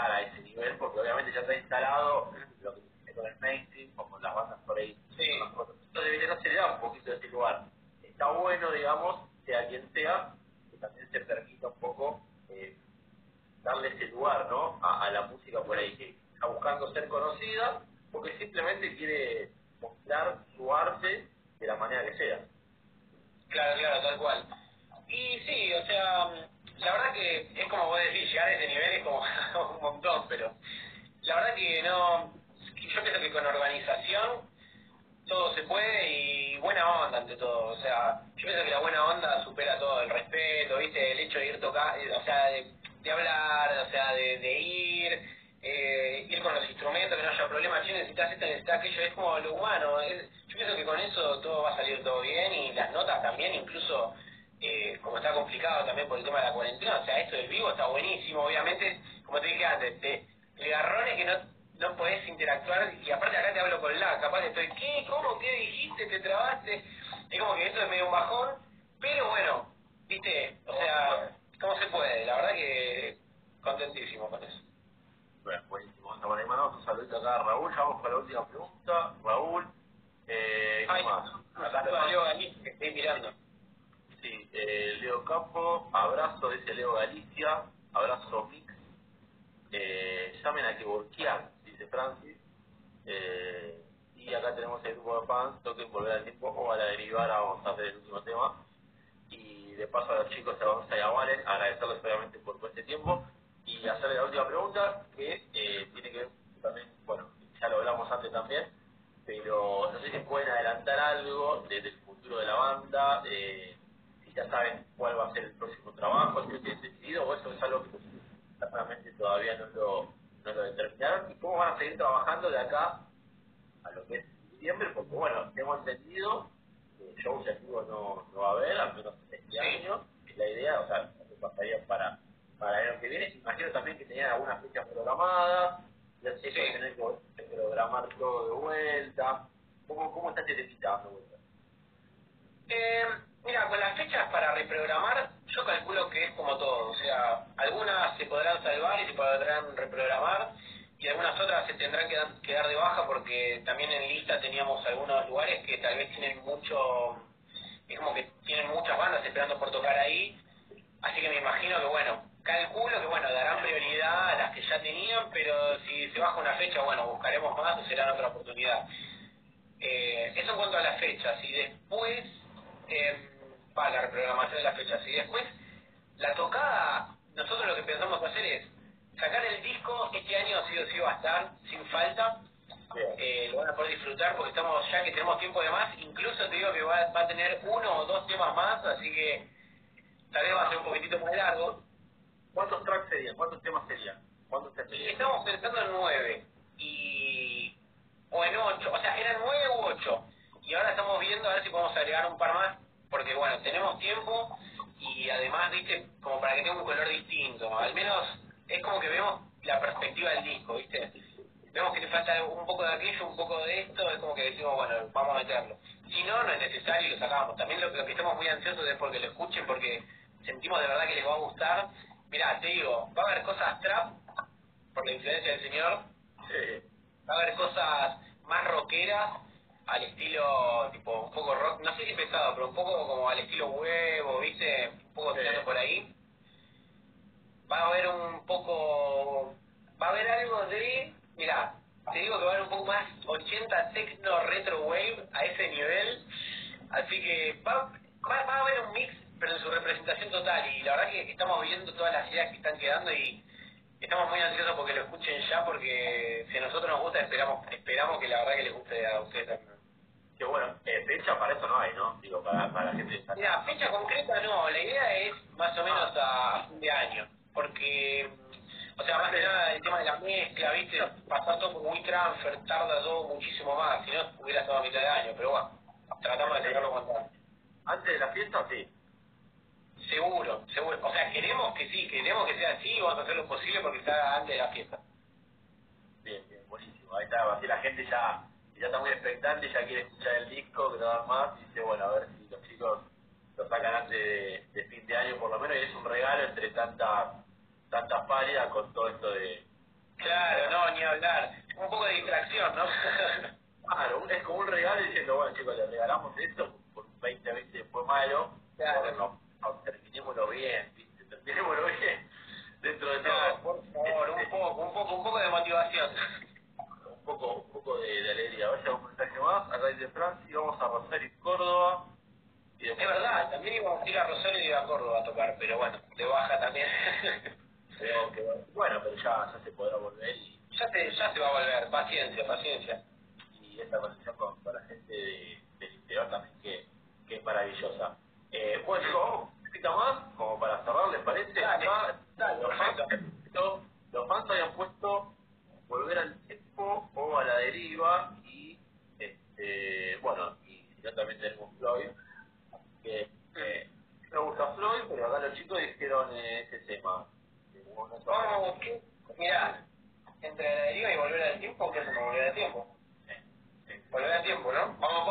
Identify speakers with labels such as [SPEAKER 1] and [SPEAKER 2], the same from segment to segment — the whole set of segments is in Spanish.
[SPEAKER 1] llegar a ese nivel, porque obviamente ya está instalado lo que tiene con el mainstream, como las bandas por ahí.
[SPEAKER 2] Sí.
[SPEAKER 1] Entonces, no se le da un poquito de ese lugar. Está bueno, digamos, sea quien sea, que también se permita un poco eh, darle ese lugar, ¿no? A, a la música por ahí, que está buscando ser conocida, porque simplemente quiere mostrar su arte de la manera que sea.
[SPEAKER 2] Claro, claro, tal cual. Y sí, o sea, la verdad que es como vos decís, llegar a ese nivel es como un montón, pero la verdad que no, yo pienso que con organización todo se puede y buena onda ante todo, o sea, yo pienso que la buena onda supera todo, el respeto, viste, el hecho de ir tocar, o sea, de, hablar, o sea, de, de ir, eh, ir con los instrumentos, que no haya problema, che, necesitas esto, necesitas aquello, es como lo humano, es, yo pienso que con eso todo va a salir todo bien y las notas también, incluso eh, como está complicado también por el tema de la cuarentena, o sea, esto del vivo está buenísimo, obviamente, como te dije antes, te, el garrón es que no, no podés interactuar, y aparte acá te hablo con la, capaz estoy, ¿qué? ¿Cómo? ¿Qué dijiste? ¿Te trabaste? Es como que esto es medio un bajón, pero bueno, viste, o sea, ¿cómo se puede? La verdad que contentísimo con eso.
[SPEAKER 1] Bueno, buenísimo. Bueno, le mandamos un saludito acá a Raúl. Ya vamos con la última pregunta. Raúl, eh, ¿qué
[SPEAKER 2] Ay,
[SPEAKER 1] más?
[SPEAKER 2] acá Leo Galicia, que estoy mirando.
[SPEAKER 1] Sí, eh, Leo Campo, abrazo, dice Leo Galicia, abrazo Mix. Eh, llamen a que volquear, dice Francis. Eh, y acá tenemos el grupo de fans, toquen volver al tiempo o a la derivada, vamos a hacer el último tema. Y de paso a los chicos de Avanza y a Valen, agradecerles obviamente por todo este tiempo. Y hacerle la última pregunta, que eh, tiene que ver también, bueno, ya lo hablamos antes también, pero no sé si pueden adelantar algo de- del futuro de la banda, eh, si ya saben cuál va a ser el próximo trabajo, si lo tienen decidido, o eso es algo que todavía no lo, no lo determinaron, y cómo van a seguir trabajando de acá a lo que es diciembre, porque bueno, tengo entendido que shows en vivo no, no va a haber, al menos este año, y la idea, o sea, que pasaría para, para el año que viene, imagino también que tenían algunas fechas programadas, ya sé que tener que programar todo de vuelta, ¿cómo, cómo está este?
[SPEAKER 2] Eh, mira, con las fechas para reprogramar, yo calculo que es como todo. O sea, algunas se podrán salvar y se podrán reprogramar, y algunas otras se tendrán que dar, que de baja porque también en lista teníamos algunos lugares que tal vez tienen mucho. Es como que tienen muchas bandas esperando por tocar ahí. Así que me imagino que, bueno, calculo que, bueno, darán prioridad a las que ya tenían, pero si se baja una fecha, bueno, buscaremos más o será otra oportunidad. Eh, eso en cuanto a las fechas. Y después, eh, para la reprogramación de las fechas. Y después, la tocada, nosotros lo que pensamos hacer es sacar el disco, este año sí o sí va a estar, sin falta. Eh, lo van a poder disfrutar porque estamos ya que tenemos tiempo de más. Incluso te digo que va, va a tener uno o dos temas más, así que tal vez va a ser un poquitito más largo.
[SPEAKER 1] ¿Cuántos tracks serían? ¿Cuántos temas serían? ¿Cuántos
[SPEAKER 2] Y
[SPEAKER 1] serían?
[SPEAKER 2] estamos pensando en nueve y o en ocho, o sea, eran nueve u ocho. Y ahora estamos viendo a ver si podemos agregar un par más, porque bueno, tenemos tiempo y además, viste, como para que tenga un color distinto. Al menos es como que vemos la perspectiva del disco, viste. Vemos que le falta un poco de aquello, un poco de esto, es como que decimos, bueno, vamos a meterlo. Si no, no es necesario y lo sacamos. También lo, lo que estamos muy ansiosos es porque lo escuchen, porque sentimos de verdad que les va a gustar. Mirá, te digo, va a haber cosas trap, por la influencia del señor,
[SPEAKER 1] Sí.
[SPEAKER 2] va a haber cosas más rockeras, al estilo, tipo, un poco rock, no sé si pesado, pero un poco como al estilo huevo, ¿viste? Un poco
[SPEAKER 1] Sí.
[SPEAKER 2] tirando por ahí. Va a haber un poco, va a haber algo de, mira, te digo que va a haber un poco más 80 techno retro wave a ese nivel, así que va, va, va a haber un mix, pero en su representación total, y la verdad que estamos viendo todas las ideas que están quedando y estamos muy ansiosos porque lo escuchen ya, porque si a nosotros nos gusta, esperamos esperamos que la verdad que les guste a ustedes también.
[SPEAKER 1] Que bueno, eh, fecha para eso no hay, ¿no? Digo, para, para la gente
[SPEAKER 2] Mira, fecha concreta no, la idea es más o menos a fin de año, porque, o sea, más que nada el tema de la mezcla, ¿viste? Pasar todo por muy transfer, tarda todo muchísimo más, si no hubiera estado a mitad de año, pero bueno, tratamos de sacarlo cuanto antes.
[SPEAKER 1] Antes de la fiesta, sí.
[SPEAKER 2] Seguro, seguro, o sea, queremos que sí, queremos que sea así y vamos a hacer lo posible porque sea antes de la fiesta.
[SPEAKER 1] Bien, bien, buenísimo. Ahí está, así la gente ya, ya está muy expectante, ya quiere escuchar el disco, que no dan más, y dice, bueno, a ver si los chicos lo sacan antes de, de fin de año por lo menos, y es un regalo entre tantas tantas pálidas con todo esto de,
[SPEAKER 2] Claro, no, ni hablar. Un poco de distracción, ¿no?
[SPEAKER 1] claro, es como un regalo diciendo, bueno chicos, le regalamos esto por un 2020 fue malo,
[SPEAKER 2] claro.
[SPEAKER 1] no, no, terminémoslo bien, ¿viste? terminémoslo bien dentro de
[SPEAKER 2] todo. por favor, un poco, un poco, un poco de motivación.
[SPEAKER 1] Un poco, de, alegría. Vaya un mensaje más, a raíz de Francia, vamos a Rosario y Córdoba.
[SPEAKER 2] Y es verdad, también íbamos a ir a Rosario y a Córdoba a tocar, pero bueno, de baja también.
[SPEAKER 1] pero que, bueno, pero ya, ya se podrá volver y...
[SPEAKER 2] Ya, se, ya se va a volver, paciencia, paciencia.
[SPEAKER 1] Y esta conexión con, con la gente de, del interior también que, que es maravillosa. Eh, bueno, chicos, vamos más, como para cerrar, ¿les parece?
[SPEAKER 2] Dale, dale,
[SPEAKER 1] los, fans, los fans habían puesto volver al tiempo o a la deriva y, este, bueno, y si no también tenemos Floyd, que eh, me gusta Floyd, pero acá los chicos dijeron eh, ese tema.
[SPEAKER 2] Vamos, mira, entre la deriva y volver al tiempo, ¿qué hacemos? Volver tiempo. Al tiempo, ¿no? Vamos,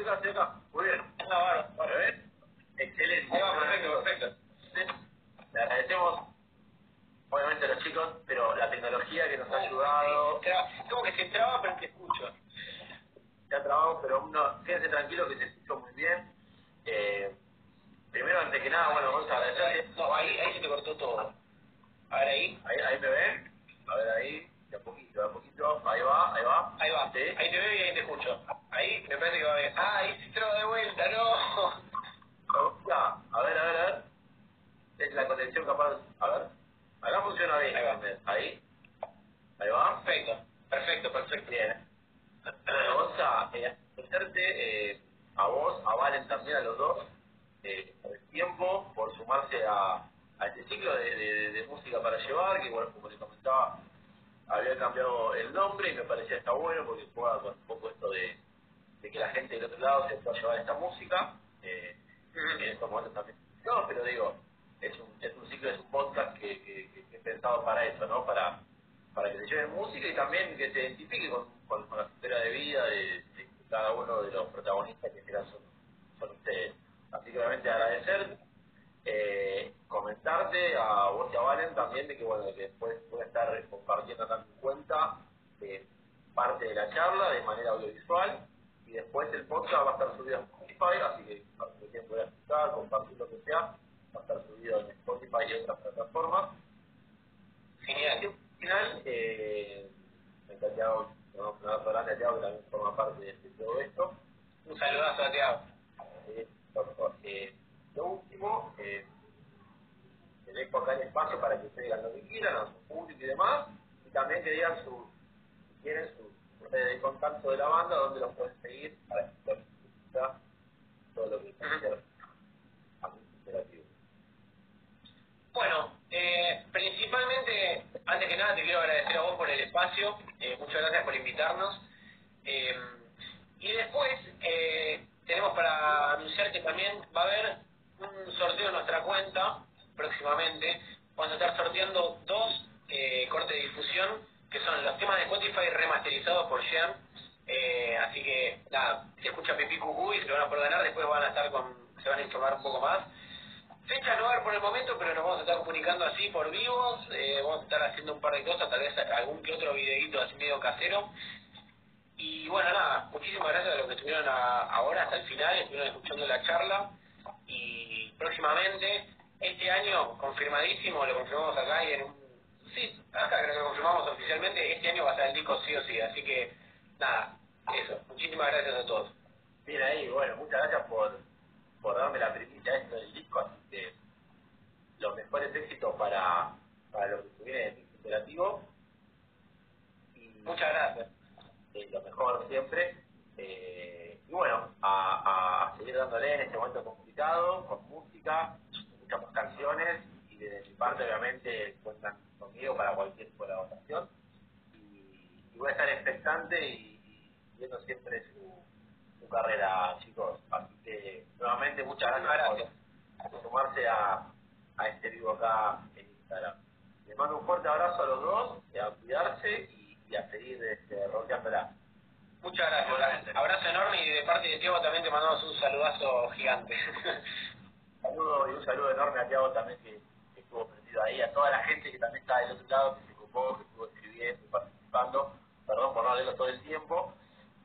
[SPEAKER 1] estoy acá. Muy bien.
[SPEAKER 2] No, bueno, bueno.
[SPEAKER 1] ¿Eh? Excelente.
[SPEAKER 2] Va, perfecto, perfecto.
[SPEAKER 1] Le agradecemos, obviamente, a los chicos, pero la tecnología que nos ha ayudado.
[SPEAKER 2] Como que se traba, pero te escucho.
[SPEAKER 1] Se ha trabado, pero uno, quédense tranquilo que se escuchó muy bien. Eh, primero, antes que nada, bueno, vamos a agradecerle.
[SPEAKER 2] No, ahí, ahí se te cortó todo. A ver ahí.
[SPEAKER 1] Ahí, ahí me ven. A ver ahí, de a poquito, de a poquito. Ahí va, ahí va.
[SPEAKER 2] Ahí va.
[SPEAKER 1] Sí.
[SPEAKER 2] Ahí te veo y ahí te escucho. Ahí parece que va bien. Ah, ahí se traba de vuelta, no.
[SPEAKER 1] Ya, a ver, a ver, a ver. Es la conexión capaz. A ver. Acá funciona bien.
[SPEAKER 2] Ahí va.
[SPEAKER 1] Ahí. Ahí va.
[SPEAKER 2] Perfecto, perfecto, perfecto.
[SPEAKER 1] Bien. Gonza, eh, agradecerte eh, a vos, a Valen también, a los dos, eh, por el tiempo, por sumarse a, a este ciclo de, de- de música para llevar, que bueno, como les comentaba, había cambiado el nombre y me parecía está bueno porque juega con un poco esto de, de que la gente del otro lado se pueda llevar esta música. Eh, en estos momentos también. No, pero digo, es un, es un ciclo, es un podcast que, que, que- que es pensado para eso, ¿no? Para, para que se lleven música y también que se identifique con, con, con la historia de vida de, de cada uno de los protagonistas que en este son, son ustedes. Así que obviamente agradecer, eh, comentarte a vos y a Valen también de que bueno, que después voy a estar compartiendo acá en mi cuenta eh, parte de la charla de manera audiovisual y después el podcast va a estar subido en Spotify, así que para que quien pueda escuchar, compartir lo que sea, va a estar subido en Spotify y otras plataformas.
[SPEAKER 2] Genial.
[SPEAKER 1] al final, eh, en Santiago, tenemos un abrazo grande a Santiago que también forma parte de, todo esto.
[SPEAKER 2] Un saludazo a Tiago.
[SPEAKER 1] Eh, eh, lo último, eh, te dejo acá el espacio para que ustedes digan lo que quieran, a su público y demás, y también que digan su, si quieren, su de contacto de la banda, donde los pueden seguir para escuchar su música, todo lo que quieran interactivo.
[SPEAKER 2] Bueno, eh, principalmente, antes que te quiero agradecer a vos por el espacio, eh, muchas gracias por invitarnos. Eh, y después eh, tenemos para anunciar que también va a haber un sorteo en nuestra cuenta próximamente. Vamos a estar sorteando dos cortes de difusión que son los temas de Spotify remasterizados por Jean. Así que nada, se escucha Pipí Cucú y se lo van a poder ganar, después van a estar con, se van a informar un poco más. Fecha no va a haber por el momento, pero nos vamos a estar comunicando así por vivos, eh, vamos a estar haciendo un par de cosas, tal vez algún que otro videito así medio casero. Y bueno, nada, muchísimas gracias a los que estuvieron a- ahora hasta el final, estuvieron escuchando la charla. Y próximamente, este año, confirmadísimo, lo confirmamos acá y en un... Sí, acá creo que lo confirmamos oficialmente, este año va a estar el disco sí o sí, así que nada, eso, muchísimas gracias a todos.
[SPEAKER 1] Bien ahí, bueno, muchas gracias por, por darme la primicia esto del disco, así que los mejores éxitos para, para lo que se viene del disco interactivo. Y
[SPEAKER 2] Muchas gracias.
[SPEAKER 1] eh, lo mejor siempre. Eh, y bueno, a, a seguir dándole en este momento complicado, con música, muchas más canciones, y de mi parte obviamente cuentan conmigo para cualquier colaboración. Y, y voy a estar expectante y, y viendo siempre su, su carrera, chicos. Que nuevamente muchas gracias, por, sumarse a, a este vivo acá en Instagram. Les mando un fuerte abrazo a los dos, a cuidarse y, y a seguir este, rockeándola.
[SPEAKER 2] Muchas gracias. Abrazo enorme y de parte de Tiago también te mandamos un saludazo gigante.
[SPEAKER 1] saludo y un saludo enorme a Tiago también que, que estuvo prendido ahí, a toda la gente que también está del otro lado, que se ocupó, que estuvo escribiendo y participando. Perdón por no leerlo todo el tiempo,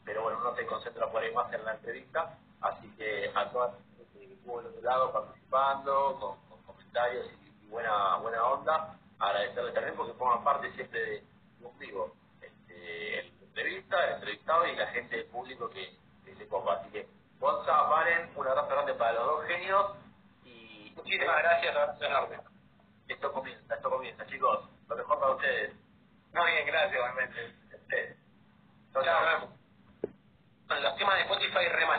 [SPEAKER 1] pero bueno, uno se concentra por ahí más en la entrevista. Así que a toda la gente que estuvo del otro lado participando, con, con comentarios y, y buena buena onda, agradecerles también porque forman parte siempre de un vivo. Este, el entrevista, el entrevistado y la gente del público que, que se copa. Así que, Gonza, Valen, un abrazo grande para los dos genios y
[SPEAKER 2] Muchísimas gracias, abrazo enorme.
[SPEAKER 1] esto comienza, esto comienza, chicos. Lo mejor para ustedes.
[SPEAKER 2] Muy bien, gracias.
[SPEAKER 1] Ustedes.
[SPEAKER 2] Chao, nos vemos. Los temas de Spotify remasterizados.